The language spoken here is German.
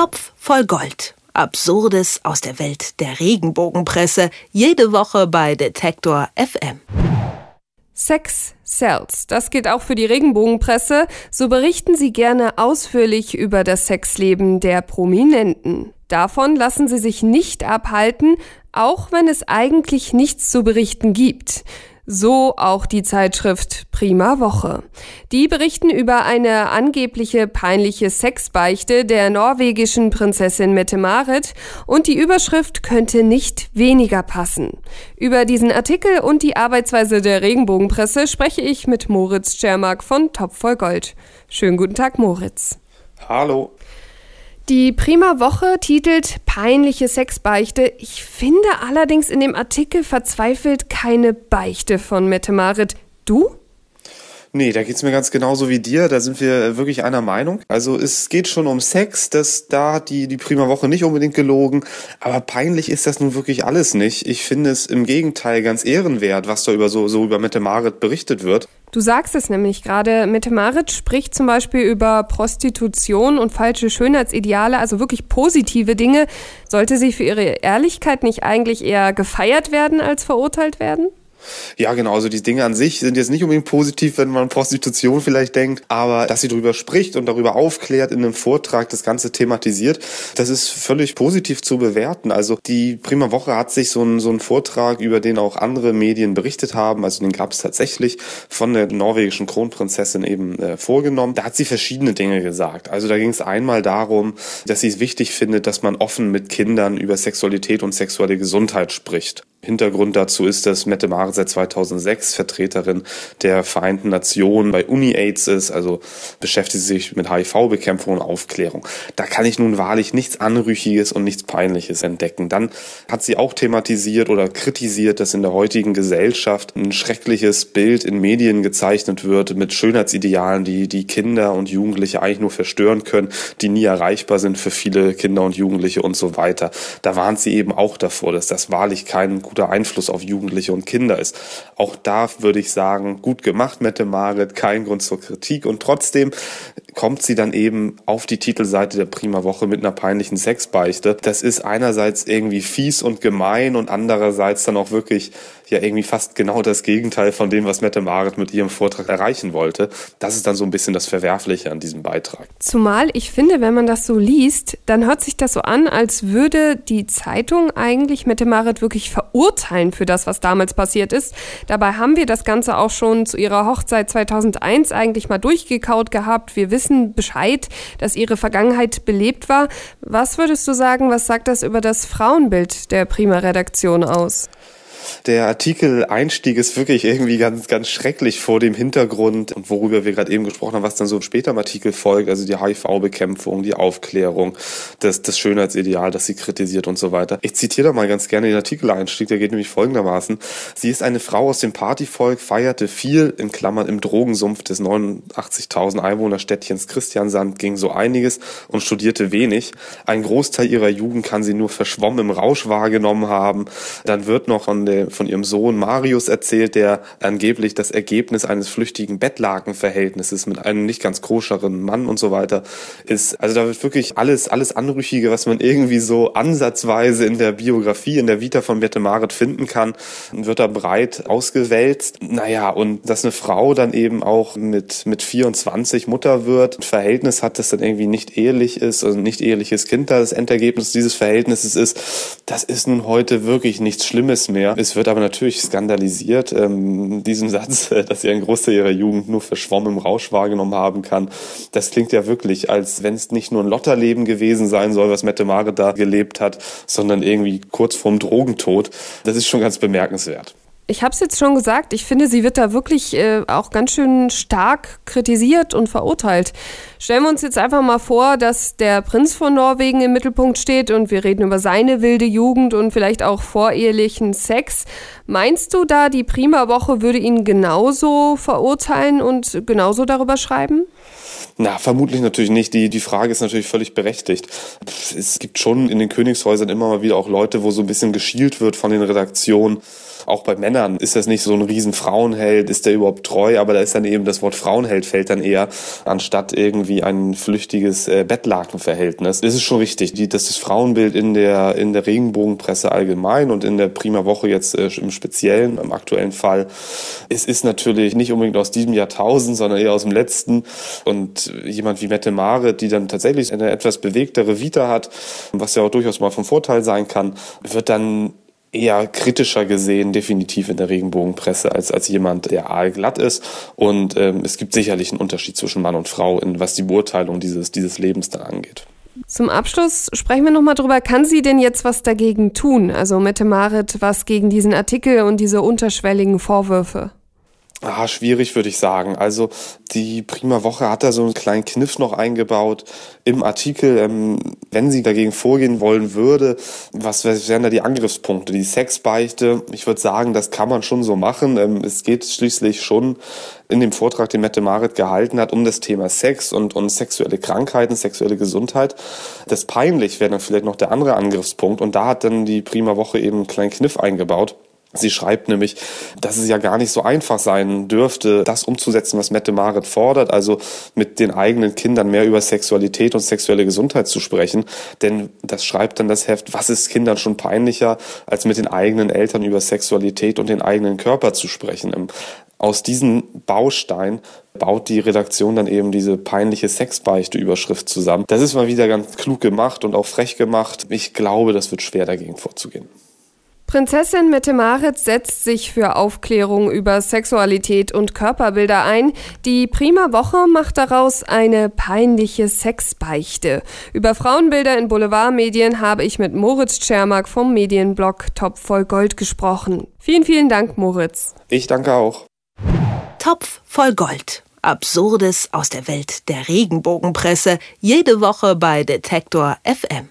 Topf voll Gold. Absurdes aus der Welt der Regenbogenpresse. Jede Woche bei Detektor FM. Sex sells. Das gilt auch für die Regenbogenpresse. So berichten sie gerne ausführlich über das Sexleben der Prominenten. Davon lassen sie sich nicht abhalten, auch wenn es eigentlich nichts zu berichten gibt. So auch die Zeitschrift Prima Woche. Die berichten über eine angebliche peinliche Sexbeichte der norwegischen Prinzessin Mette-Marit und die Überschrift könnte nicht weniger passen. Über diesen Artikel und die Arbeitsweise der Regenbogenpresse spreche ich mit Moritz Schermark von Top voll Gold. Schönen guten Tag, Moritz. Hallo. Die Prima Woche titelt Peinliche Sexbeichte. Ich finde allerdings in dem Artikel verzweifelt keine Beichte von Mette Marit. Du? Nee, da geht's mir ganz genauso wie dir. Da sind wir wirklich einer Meinung. Also es geht schon um Sex, dass da hat die, die Prima Woche nicht unbedingt gelogen. Aber peinlich ist das nun wirklich alles nicht. Ich finde es im Gegenteil ganz ehrenwert, was da über so, so über Mette Marit berichtet wird. Du sagst es nämlich gerade. Mette Marit spricht zum Beispiel über Prostitution und falsche Schönheitsideale, also wirklich positive Dinge. Sollte sie für ihre Ehrlichkeit nicht eigentlich eher gefeiert werden als verurteilt werden? Ja, genau. Also die Dinge an sich sind jetzt nicht unbedingt positiv, wenn man Prostitution vielleicht denkt, aber dass sie darüber spricht und darüber aufklärt in einem Vortrag, das Ganze thematisiert, das ist völlig positiv zu bewerten. Also die Prima Woche hat sich so einen, so einen Vortrag, über den auch andere Medien berichtet haben, also den gab es tatsächlich von der norwegischen Kronprinzessin eben äh, vorgenommen. Da hat sie verschiedene Dinge gesagt. Also da ging es einmal darum, dass sie es wichtig findet, dass man offen mit Kindern über Sexualität und sexuelle Gesundheit spricht. Hintergrund dazu ist, dass Mette Mare seit 2006 Vertreterin der Vereinten Nationen bei UniAIDS ist, also beschäftigt sich mit HIV-Bekämpfung und Aufklärung. Da kann ich nun wahrlich nichts Anrüchiges und nichts Peinliches entdecken. Dann hat sie auch thematisiert oder kritisiert, dass in der heutigen Gesellschaft ein schreckliches Bild in Medien gezeichnet wird mit Schönheitsidealen, die die Kinder und Jugendliche eigentlich nur verstören können, die nie erreichbar sind für viele Kinder und Jugendliche und so weiter. Da warnt sie eben auch davor, dass das wahrlich kein guter Einfluss auf Jugendliche und Kinder ist. Auch da würde ich sagen, gut gemacht, Mette Marit, kein Grund zur Kritik. Und trotzdem kommt sie dann eben auf die Titelseite der Prima Woche mit einer peinlichen Sexbeichte. Das ist einerseits irgendwie fies und gemein und andererseits dann auch wirklich ja irgendwie fast genau das Gegenteil von dem, was Mette Marit mit ihrem Vortrag erreichen wollte. Das ist dann so ein bisschen das Verwerfliche an diesem Beitrag. Zumal ich finde, wenn man das so liest, dann hört sich das so an, als würde die Zeitung eigentlich Mette Marit wirklich verurteilen für das, was damals passiert ist. Dabei haben wir das Ganze auch schon zu ihrer Hochzeit 2001 eigentlich mal durchgekaut gehabt. Wir wissen Bescheid, dass ihre Vergangenheit belebt war. Was würdest du sagen, was sagt das über das Frauenbild der Prima-Redaktion aus? Der Artikel-Einstieg ist wirklich irgendwie ganz, ganz schrecklich vor dem Hintergrund und worüber wir gerade eben gesprochen haben, was dann so später im Artikel folgt, also die HIV-Bekämpfung, die Aufklärung, das, das Schönheitsideal, das sie kritisiert und so weiter. Ich zitiere da mal ganz gerne den Artikel-Einstieg, der geht nämlich folgendermaßen. Sie ist eine Frau aus dem Partyvolk, feierte viel, in Klammern im Drogensumpf des 89.000 Einwohnerstädtchens Christiansand ging so einiges und studierte wenig. Ein Großteil ihrer Jugend kann sie nur verschwommen im Rausch wahrgenommen haben. Dann wird noch von der von ihrem Sohn Marius erzählt, der angeblich das Ergebnis eines flüchtigen Bettlakenverhältnisses mit einem nicht ganz koscheren Mann und so weiter ist. Also da wird wirklich alles, alles Anrüchige, was man irgendwie so ansatzweise in der Biografie, in der Vita von Bette Marit finden kann, wird da breit ausgewälzt. Naja, und dass eine Frau dann eben auch mit, mit 24 Mutter wird, ein Verhältnis hat, das dann irgendwie nicht ehelich ist, also nicht eheliches Kind da das Endergebnis dieses Verhältnisses ist, das ist nun heute wirklich nichts Schlimmes mehr. Es wird aber natürlich skandalisiert, ähm, diesem Satz, dass sie einen Großteil ihrer Jugend nur verschwommen im Rausch wahrgenommen haben kann. Das klingt ja wirklich, als wenn es nicht nur ein Lotterleben gewesen sein soll, was Mette Mare da gelebt hat, sondern irgendwie kurz vorm Drogentod. Das ist schon ganz bemerkenswert. Ich habe es jetzt schon gesagt, ich finde, sie wird da wirklich äh, auch ganz schön stark kritisiert und verurteilt. Stellen wir uns jetzt einfach mal vor, dass der Prinz von Norwegen im Mittelpunkt steht und wir reden über seine wilde Jugend und vielleicht auch vorehelichen Sex. Meinst du da, die Prima Woche würde ihn genauso verurteilen und genauso darüber schreiben? Na, vermutlich natürlich nicht. Die, die Frage ist natürlich völlig berechtigt. Es gibt schon in den Königshäusern immer mal wieder auch Leute, wo so ein bisschen geschielt wird von den Redaktionen Auch bei Männern ist das nicht so ein riesen Frauenheld, ist der überhaupt treu, aber da ist dann eben das Wort Frauenheld fällt dann eher anstatt irgendwie ein flüchtiges äh, Bettlakenverhältnis. Das ist schon richtig, die, das ist das Frauenbild in der, in der Regenbogenpresse allgemein und in der Prima Woche jetzt äh, im Speziellen, im aktuellen Fall. Es ist natürlich nicht unbedingt aus diesem Jahrtausend, sondern eher aus dem letzten und jemand wie Mette Marit, die dann tatsächlich eine etwas bewegtere Vita hat, was ja auch durchaus mal vom Vorteil sein kann, wird dann eher kritischer gesehen, definitiv in der Regenbogenpresse, als, als jemand, der aalglatt ist. Und ähm, es gibt sicherlich einen Unterschied zwischen Mann und Frau, in, was die Beurteilung dieses, dieses Lebens da angeht. Zum Abschluss sprechen wir nochmal drüber, kann sie denn jetzt was dagegen tun? Also Mette Marit, was gegen diesen Artikel und diese unterschwelligen Vorwürfe? Ah, schwierig würde ich sagen. Also die Prima Woche hat da so einen kleinen Kniff noch eingebaut im Artikel. Ähm, wenn sie dagegen vorgehen wollen würde, was wären da die Angriffspunkte? Die Sexbeichte, ich würde sagen, das kann man schon so machen. Ähm, es geht schließlich schon in dem Vortrag, den Mette Marit gehalten hat, um das Thema Sex und, und sexuelle Krankheiten, sexuelle Gesundheit. Das peinlich wäre dann vielleicht noch der andere Angriffspunkt. Und da hat dann die Prima Woche eben einen kleinen Kniff eingebaut. Sie schreibt nämlich, dass es ja gar nicht so einfach sein dürfte, das umzusetzen, was Mette Marit fordert, also mit den eigenen Kindern mehr über Sexualität und sexuelle Gesundheit zu sprechen. Denn das schreibt dann das Heft, was ist Kindern schon peinlicher, als mit den eigenen Eltern über Sexualität und den eigenen Körper zu sprechen. Aus diesem Baustein baut die Redaktion dann eben diese peinliche Sexbeichte-Überschrift zusammen. Das ist mal wieder ganz klug gemacht und auch frech gemacht. Ich glaube, das wird schwer dagegen vorzugehen. Prinzessin Mette Maritz setzt sich für Aufklärung über Sexualität und Körperbilder ein. Die Prima Woche macht daraus eine peinliche Sexbeichte. Über Frauenbilder in Boulevardmedien habe ich mit Moritz Tschermak vom Medienblog Topf voll Gold gesprochen. Vielen, vielen Dank, Moritz. Ich danke auch. Topf voll Gold. Absurdes aus der Welt der Regenbogenpresse. Jede Woche bei Detektor FM.